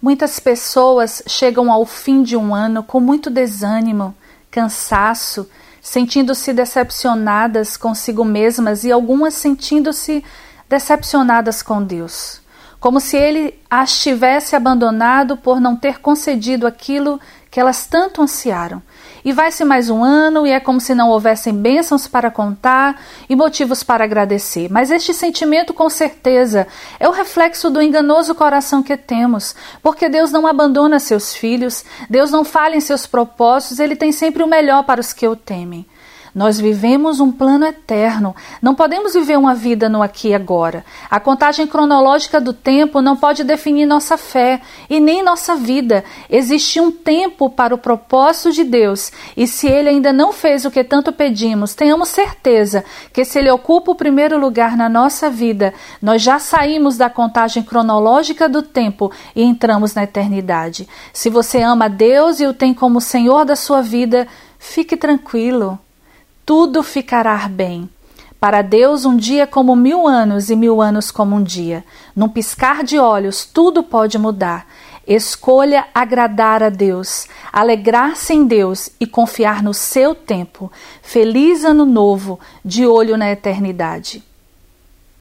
Muitas pessoas chegam ao fim de um ano com muito desânimo, cansaço, sentindo-se decepcionadas consigo mesmas e algumas sentindo-se decepcionadas com Deus, como se ele as tivesse abandonado por não ter concedido aquilo que elas tanto ansiaram. E vai-se mais um ano e é como se não houvessem bênçãos para contar e motivos para agradecer. Mas este sentimento, com certeza, é o reflexo do enganoso coração que temos, porque Deus não abandona seus filhos, Deus não falha em seus propósitos, ele tem sempre o melhor para os que o temem. Nós vivemos um plano eterno. Não podemos viver uma vida no aqui e agora. A contagem cronológica do tempo não pode definir nossa fé e nem nossa vida. Existe um tempo para o propósito de Deus, e se ele ainda não fez o que tanto pedimos, tenhamos certeza que se ele ocupa o primeiro lugar na nossa vida, nós já saímos da contagem cronológica do tempo e entramos na eternidade. Se você ama Deus e o tem como Senhor da sua vida, fique tranquilo tudo ficará bem. Para Deus, um dia como mil anos e mil anos como um dia. Num piscar de olhos, tudo pode mudar. Escolha agradar a Deus, alegrar-se em Deus e confiar no seu tempo. Feliz Ano Novo, de olho na eternidade.